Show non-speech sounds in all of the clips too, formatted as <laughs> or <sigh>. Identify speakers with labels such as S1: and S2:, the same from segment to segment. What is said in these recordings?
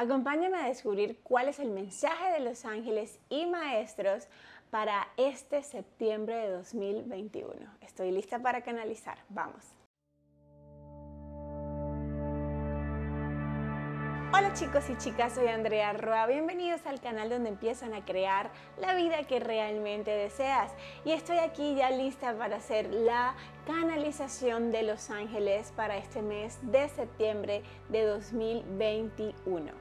S1: Acompáñame a descubrir cuál es el mensaje de los ángeles y maestros para este septiembre de 2021. Estoy lista para canalizar. Vamos. Hola chicos y chicas, soy Andrea Roa. Bienvenidos al canal donde empiezan a crear la vida que realmente deseas. Y estoy aquí ya lista para hacer la canalización de los ángeles para este mes de septiembre de 2021.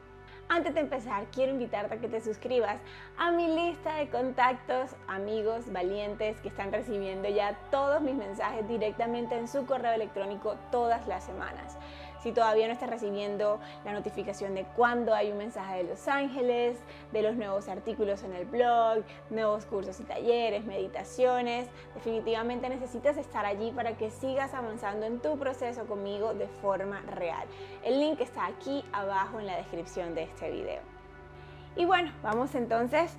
S1: Antes de empezar, quiero invitarte a que te suscribas a mi lista de contactos, amigos valientes que están recibiendo ya todos mis mensajes directamente en su correo electrónico todas las semanas. Si todavía no estás recibiendo la notificación de cuando hay un mensaje de Los Ángeles, de los nuevos artículos en el blog, nuevos cursos y talleres, meditaciones, definitivamente necesitas estar allí para que sigas avanzando en tu proceso conmigo de forma real. El link está aquí abajo en la descripción de este video. Y bueno, vamos entonces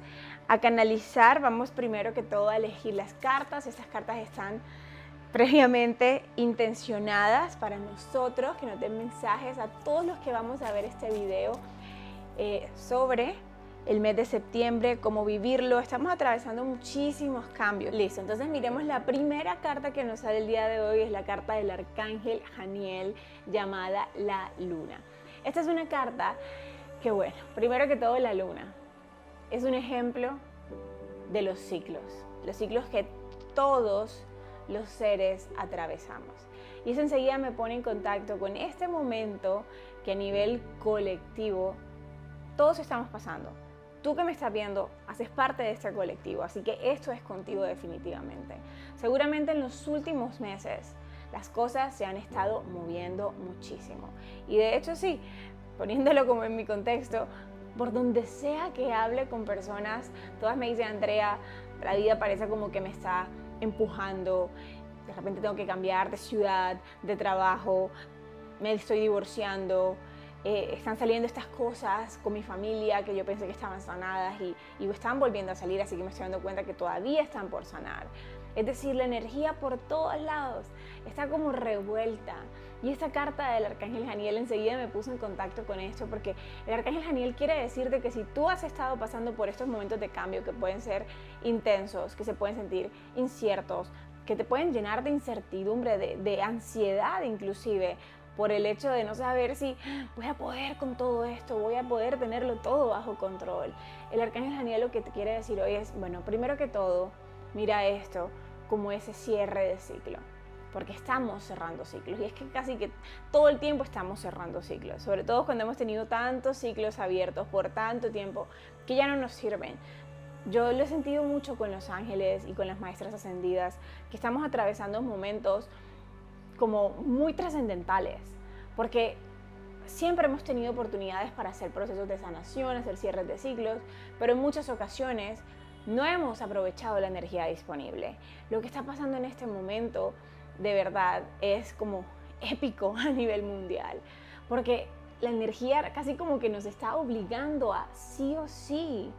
S1: a canalizar, vamos primero que todo a elegir las cartas, estas cartas están previamente intencionadas para nosotros, que nos den mensajes a todos los que vamos a ver este video eh, sobre el mes de septiembre, cómo vivirlo. Estamos atravesando muchísimos cambios. Listo, entonces miremos la primera carta que nos sale el día de hoy, es la carta del arcángel Janiel llamada la luna. Esta es una carta que, bueno, primero que todo la luna es un ejemplo de los ciclos, los ciclos que todos los seres atravesamos. Y eso enseguida me pone en contacto con este momento que a nivel colectivo todos estamos pasando. Tú que me estás viendo, haces parte de este colectivo, así que esto es contigo definitivamente. Seguramente en los últimos meses las cosas se han estado moviendo muchísimo. Y de hecho sí, poniéndolo como en mi contexto, por donde sea que hable con personas, todas me dicen, Andrea, la vida parece como que me está empujando, de repente tengo que cambiar de ciudad, de trabajo, me estoy divorciando, eh, están saliendo estas cosas con mi familia que yo pensé que estaban sanadas y, y están volviendo a salir, así que me estoy dando cuenta que todavía están por sanar. Es decir, la energía por todos lados está como revuelta. Y esta carta del Arcángel Janiel enseguida me puso en contacto con esto porque el Arcángel Janiel quiere decirte que si tú has estado pasando por estos momentos de cambio que pueden ser intensos, que se pueden sentir inciertos, que te pueden llenar de incertidumbre, de, ansiedad inclusive, por el hecho de no saber si voy a poder con todo esto, voy a poder tenerlo todo bajo control. El Arcángel Janiel lo que te quiere decir hoy es, bueno, primero que todo, mira esto como ese cierre de ciclo porque estamos cerrando ciclos y es que casi que todo el tiempo estamos cerrando ciclos, sobre todo cuando hemos tenido tantos ciclos abiertos por tanto tiempo que ya no nos sirven. Yo lo he sentido mucho con los ángeles y con las maestras ascendidas, que estamos atravesando momentos como muy trascendentales, porque siempre hemos tenido oportunidades para hacer procesos de sanación, hacer cierres de ciclos, pero en muchas ocasiones no hemos aprovechado la energía disponible. Lo que está pasando en este momento de verdad es como épico <laughs> a nivel mundial, porque la energía casi como que nos está obligando a sí o sí,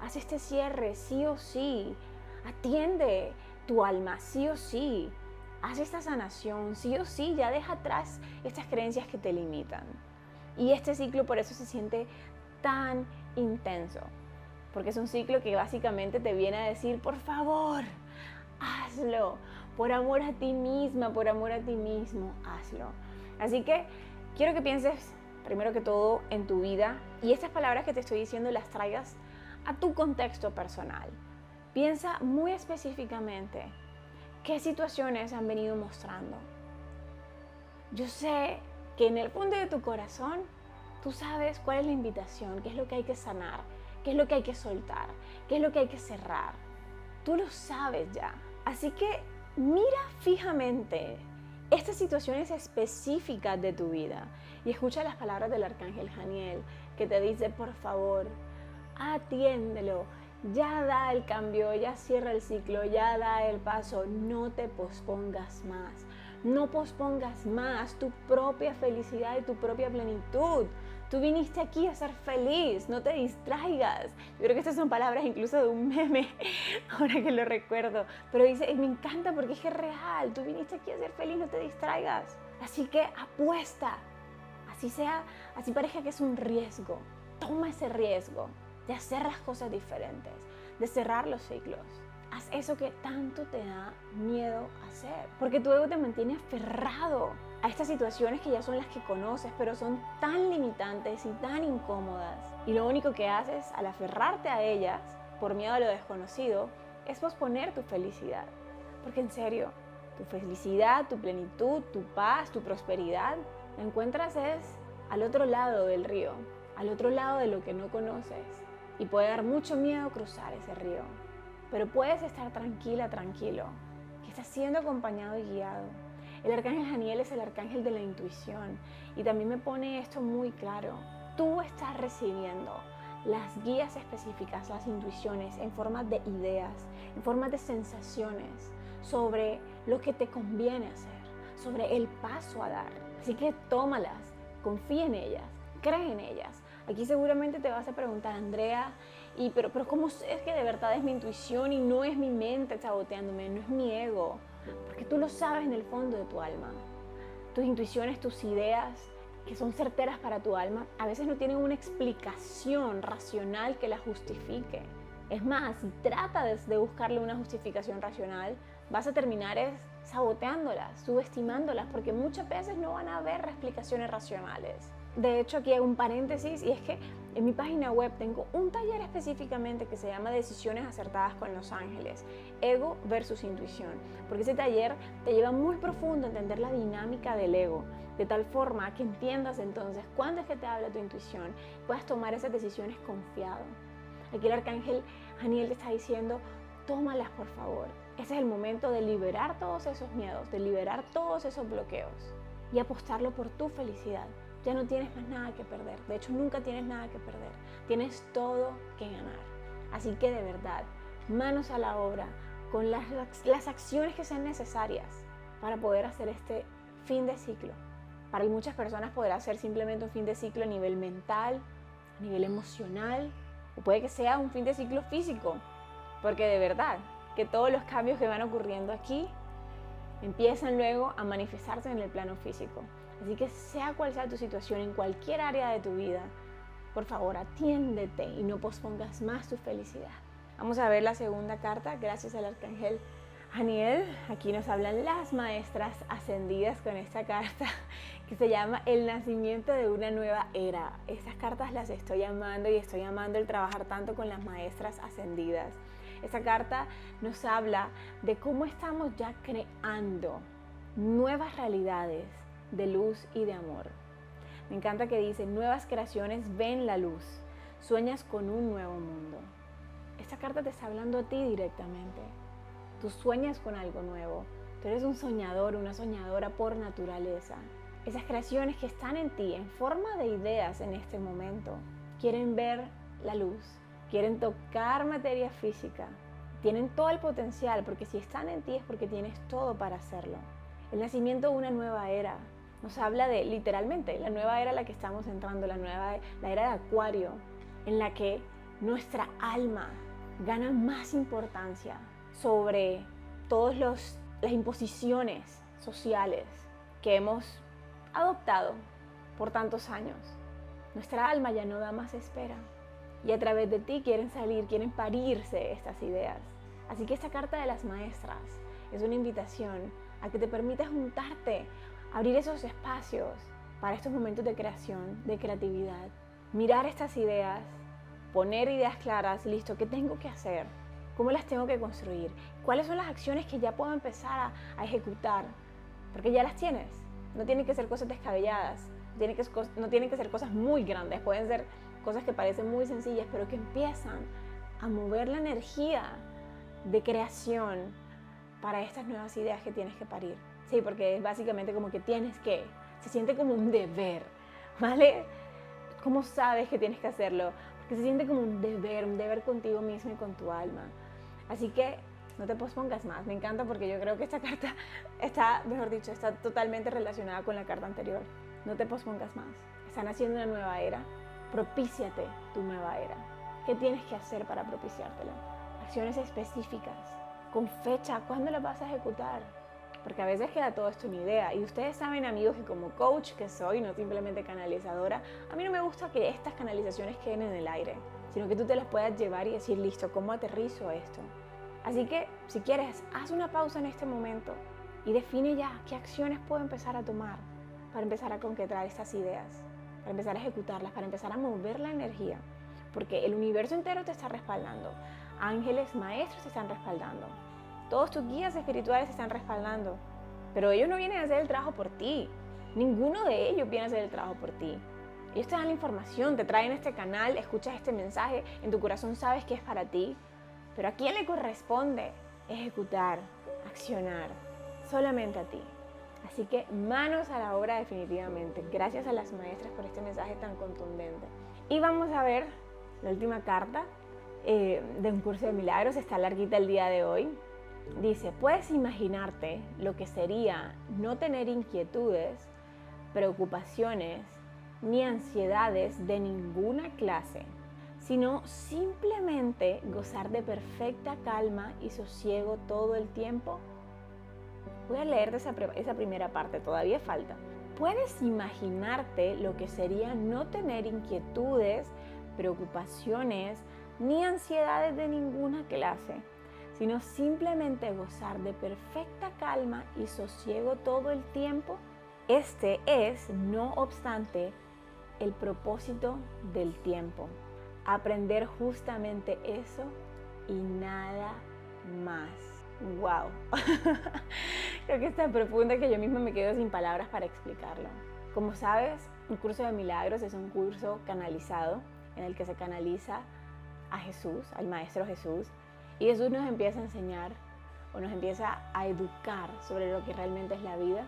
S1: haz este cierre, sí o sí, atiende tu alma, sí o sí, haz esta sanación, sí o sí, ya deja atrás estas creencias que te limitan. Y este ciclo por eso se siente tan intenso, porque es un ciclo que básicamente te viene a decir, por favor, hazlo, por amor a ti misma, por amor a ti mismo, hazlo. Así que quiero que pienses primero que todo en tu vida y estas palabras que te estoy diciendo las traigas a tu contexto personal. Piensa muy específicamente qué situaciones han venido mostrando. Yo sé que en el fondo de tu corazón tú sabes cuál es la invitación, qué es lo que hay que sanar, qué es lo que hay que soltar, qué es lo que hay que cerrar. Tú lo sabes ya. Así que mira fijamente estas situaciones específicas de tu vida y escucha las palabras del arcángel Janiel que te dice, por favor, atiéndelo, ya da el cambio, ya cierra el ciclo, ya da el paso, no te pospongas más, no pospongas más tu propia felicidad y tu propia plenitud. Tú viniste aquí a ser feliz, no te distraigas. Yo creo que estas son palabras incluso de un meme, <laughs> ahora que lo recuerdo. Pero dice, me encanta porque es real. Tú viniste aquí a ser feliz, no te distraigas. Así que apuesta. Así sea, así parezca que es un riesgo. toma ese riesgo de hacer las cosas diferentes, de cerrar los ciclos. Haz eso que tanto te da miedo hacer, porque tu ego te mantiene aferrado a estas situaciones que ya son las que conoces, pero son tan limitantes y tan incómodas. Y lo único que haces al aferrarte a ellas, por miedo a lo desconocido, es posponer tu felicidad. Porque en serio, tu felicidad, tu plenitud, tu paz, tu prosperidad, la encuentras es al otro lado del río, al otro lado de lo que no conoces. Y puede dar mucho miedo cruzar ese río. Pero puedes estar tranquila, tranquilo, que estás siendo acompañado y guiado. El arcángel Daniel es el arcángel de la intuición y también me pone esto muy claro. Tú estás recibiendo las guías específicas, las intuiciones en forma de ideas, en forma de sensaciones sobre lo que te conviene hacer, sobre el paso a dar. Así que tómalas, confía en ellas, cree en ellas. Aquí seguramente te vas a preguntar, Andrea, y pero, pero ¿cómo es que de verdad es mi intuición y no es mi mente saboteándome, no es mi ego? Porque tú lo sabes en el fondo de tu alma. Tus intuiciones, tus ideas, que son certeras para tu alma, a veces no tienen una explicación racional que la justifique. Es más, si tratas de buscarle una justificación racional, vas a terminar es saboteándolas, subestimándolas, porque muchas veces no van a haber explicaciones racionales. De hecho, aquí hago un paréntesis y es que en mi página web tengo un taller específicamente que se llama Decisiones acertadas con los ángeles, ego versus intuición, porque ese taller te lleva muy profundo a entender la dinámica del ego, de tal forma que entiendas entonces cuándo es que te habla tu intuición, puedas tomar esas decisiones confiado. Aquí el arcángel Daniel te está diciendo, tómalas por favor. Ese es el momento de liberar todos esos miedos, de liberar todos esos bloqueos y apostarlo por tu felicidad ya no tienes más nada que perder. De hecho, nunca tienes nada que perder. Tienes todo que ganar. Así que de verdad, manos a la obra con las, las acciones que sean necesarias para poder hacer este fin de ciclo. Para muchas personas podrá ser simplemente un fin de ciclo a nivel mental, a nivel emocional, o puede que sea un fin de ciclo físico, porque de verdad que todos los cambios que van ocurriendo aquí empiezan luego a manifestarse en el plano físico. Así que sea cual sea tu situación en cualquier área de tu vida, por favor atiéndete y no pospongas más tu felicidad. Vamos a ver la segunda carta, gracias al arcángel Aniel. Aquí nos hablan las maestras ascendidas con esta carta que se llama El nacimiento de una nueva era. Estas cartas las estoy amando y estoy amando el trabajar tanto con las maestras ascendidas. Esta carta nos habla de cómo estamos ya creando nuevas realidades de luz y de amor. Me encanta que dice, nuevas creaciones ven la luz, sueñas con un nuevo mundo. Esta carta te está hablando a ti directamente. Tú sueñas con algo nuevo. Tú eres un soñador, una soñadora por naturaleza. Esas creaciones que están en ti en forma de ideas en este momento, quieren ver la luz, quieren tocar materia física. Tienen todo el potencial porque si están en ti es porque tienes todo para hacerlo. El nacimiento de una nueva era, nos habla de literalmente la nueva era en la que estamos entrando, la nueva la era de Acuario, en la que nuestra alma gana más importancia sobre todas las imposiciones sociales que hemos adoptado por tantos años. Nuestra alma ya no da más espera y a través de ti quieren salir, quieren parirse estas ideas. Así que esta carta de las maestras es una invitación a que te permitas juntarte abrir esos espacios para estos momentos de creación, de creatividad, mirar estas ideas, poner ideas claras, listo, ¿qué tengo que hacer? ¿Cómo las tengo que construir? ¿Cuáles son las acciones que ya puedo empezar a, ejecutar? Porque ya las tienes. No tienen que ser cosas descabelladas, no tienen que ser cosas muy grandes, pueden ser cosas que parecen muy sencillas, pero que empiezan a mover la energía de creación para estas nuevas ideas que tienes que parir. Sí, porque es básicamente como que tienes que, se siente como un deber, ¿vale? ¿Cómo sabes que tienes que hacerlo? Porque se siente como un deber, un deber contigo mismo y con tu alma. Así que no te pospongas más. Me encanta porque yo creo que esta carta está, mejor dicho, está totalmente relacionada con la carta anterior. No te pospongas más. Están haciendo una nueva era. Propíciate tu nueva era. ¿Qué tienes que hacer para propiciártela? Acciones específicas, con fecha, ¿cuándo las vas a ejecutar? porque a veces queda todo esto una idea. Y ustedes saben, amigos, que como coach que soy, no simplemente canalizadora, a mí no me gusta que estas canalizaciones queden en el aire, sino que tú te las puedas llevar y decir, listo, ¿cómo aterrizo esto? Así que, si quieres, haz una pausa en este momento y define ya qué acciones puedo empezar a tomar para empezar a concretar estas ideas, para empezar a ejecutarlas, para empezar a mover la energía, porque el universo entero te está respaldando, ángeles, maestros te están respaldando, todos tus guías espirituales te están respaldando, pero ellos no vienen a hacer el trabajo por ti, ninguno de ellos viene a hacer el trabajo por ti. Ellos te dan la información, te traen este canal, escuchas este mensaje, en tu corazón sabes que es para ti, pero a quién le corresponde ejecutar, accionar, solamente a ti. Así que manos a la obra definitivamente. Gracias a las maestras por este mensaje tan contundente. Y vamos a ver la última carta eh, de un curso de milagros. Está larguita el día de hoy. Dice, puedes imaginarte lo que sería no tener inquietudes, preocupaciones ni ansiedades de ninguna clase, sino simplemente gozar de perfecta calma y sosiego todo el tiempo Voy a leer esa, esa primera parte, todavía falta. Puedes imaginarte lo que sería no tener inquietudes, preocupaciones ni ansiedades de ninguna clase, sino simplemente gozar de perfecta calma y sosiego todo el tiempo. Este es, no obstante, el propósito del tiempo. Aprender justamente eso y nada más wow. <laughs> Creo que es tan profunda que yo misma me quedo sin palabras para explicarlo. Como sabes, un curso de milagros es un curso canalizado en el que se canaliza a Jesús, al Maestro Jesús, y Jesús nos empieza a enseñar o nos empieza a educar sobre lo que realmente es la vida,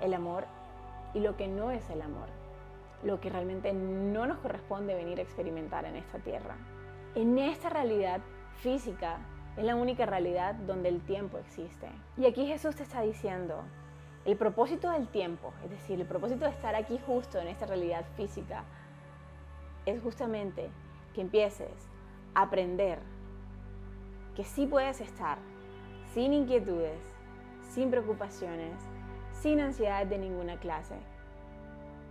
S1: el amor y lo que no es el amor, lo que realmente no nos corresponde venir a experimentar en esta tierra. En esta realidad física es la única realidad donde el tiempo existe. Y aquí Jesús te está diciendo, el propósito del tiempo, es decir, el propósito de estar aquí justo en esta realidad física, es justamente que empieces a aprender que sí puedes estar sin inquietudes, sin preocupaciones, sin ansiedad de ninguna clase.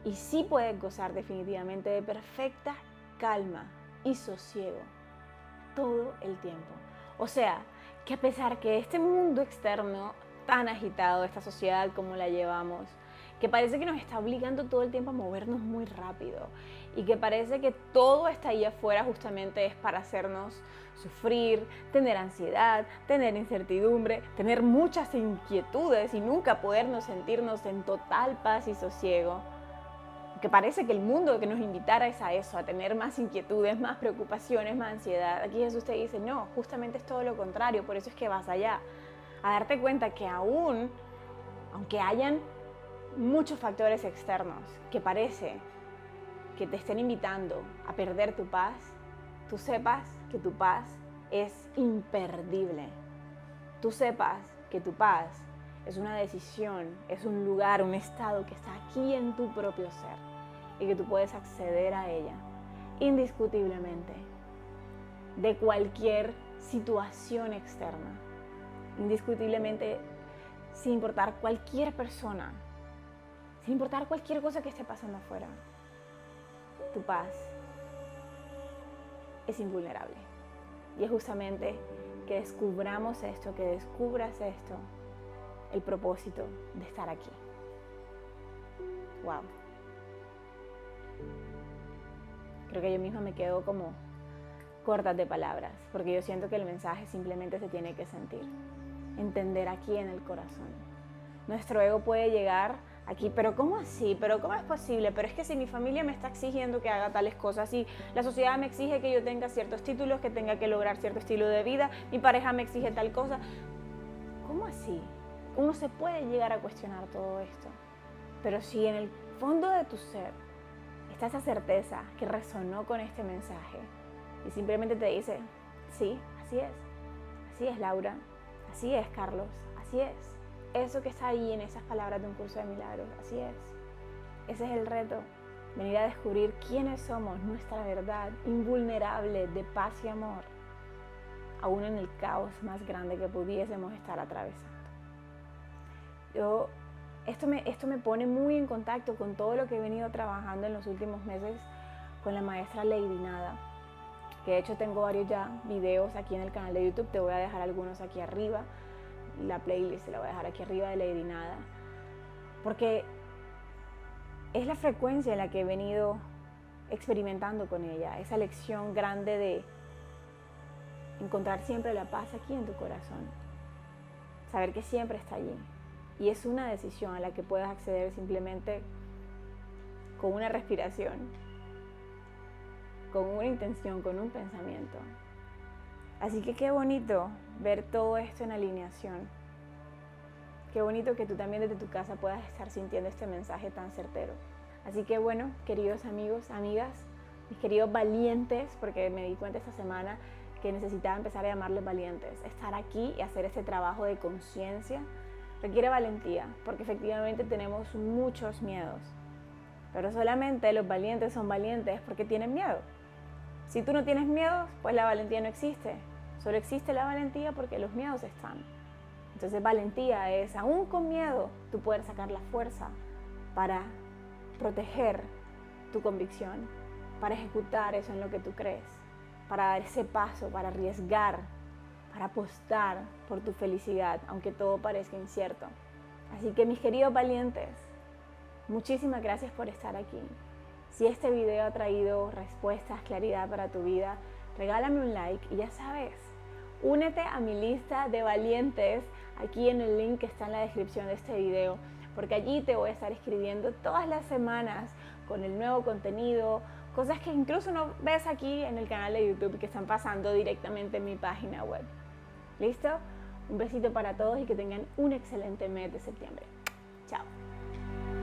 S1: Y sí puedes gozar definitivamente de perfecta calma y sosiego todo el tiempo. O sea, que a pesar que este mundo externo tan agitado, esta sociedad como la llevamos, que parece que nos está obligando todo el tiempo a movernos muy rápido y que parece que todo está ahí afuera justamente es para hacernos sufrir, tener ansiedad, tener incertidumbre, tener muchas inquietudes y nunca podernos sentirnos en total paz y sosiego que parece que el mundo que nos invitara es a eso, a tener más inquietudes, más preocupaciones, más ansiedad. Aquí Jesús te dice, no, justamente es todo lo contrario, por eso es que vas allá, a darte cuenta que aún, aunque hayan muchos factores externos que parece que te estén invitando a perder tu paz, tú sepas que tu paz es imperdible. Tú sepas que tu paz es una decisión, es un lugar, un estado que está aquí en tu propio ser y que tú puedes acceder a ella indiscutiblemente de cualquier situación externa, indiscutiblemente sin importar cualquier persona, sin importar cualquier cosa que esté pasando afuera. Tu paz es invulnerable. Y es justamente que descubramos esto, que descubras esto, el propósito de estar aquí. Wow. Creo que yo misma me quedo como cortas de palabras, porque yo siento que el mensaje simplemente se tiene que sentir, entender aquí en el corazón. Nuestro ego puede llegar aquí, pero ¿cómo así? ¿Pero cómo es posible? Pero es que si mi familia me está exigiendo que haga tales cosas, si la sociedad me exige que yo tenga ciertos títulos, que tenga que lograr cierto estilo de vida, mi pareja me exige tal cosa, ¿cómo así? Uno se puede llegar a cuestionar todo esto, pero si en el fondo de tu ser está esa certeza que resonó con este mensaje y simplemente te dice, sí, así es, así es Laura, así es Carlos, así es. Eso que está ahí en esas palabras de un curso de milagros, así es. Ese es el reto, venir a descubrir quiénes somos, nuestra verdad invulnerable de paz y amor, aún en el caos más grande que pudiésemos estar atravesando. Yo, esto, me, esto me pone muy en contacto con todo lo que he venido trabajando en los últimos meses con la maestra Lady Nada. Que de hecho tengo varios ya videos aquí en el canal de YouTube. Te voy a dejar algunos aquí arriba. La playlist se la voy a dejar aquí arriba de Lady Nada. Porque es la frecuencia en la que he venido experimentando con ella. Esa lección grande de encontrar siempre la paz aquí en tu corazón. Saber que siempre está allí. Y es una decisión a la que puedes acceder simplemente con una respiración, con una intención, con un pensamiento. Así que qué bonito ver todo esto en alineación. Qué bonito que tú también desde tu casa puedas estar sintiendo este mensaje tan certero. Así que bueno, queridos amigos, amigas, mis queridos valientes, porque me di cuenta esta semana que necesitaba empezar a llamarles valientes. Estar aquí y hacer este trabajo de conciencia requiere valentía, porque efectivamente tenemos muchos miedos. Pero solamente los valientes son valientes porque tienen miedo. Si tú no tienes miedo, pues la valentía no existe. Solo existe la valentía porque los miedos están. Entonces valentía es, aún con miedo, tú puedes sacar la fuerza para proteger tu convicción, para ejecutar eso en lo que tú crees para dar ese paso, para arriesgar, para apostar por tu felicidad, aunque todo parezca incierto. Así que mis queridos valientes, muchísimas gracias por estar aquí. Si este video ha traído respuestas, claridad para tu vida, regálame un like y ya sabes, únete a mi lista de valientes aquí en el link que está en la descripción de este video, porque allí te voy a estar escribiendo todas las semanas con el nuevo contenido, cosas que incluso no ves aquí en el canal de YouTube que están pasando directamente en mi página web. ¿Listo? Un besito para todos y que tengan un excelente mes de septiembre. Chao.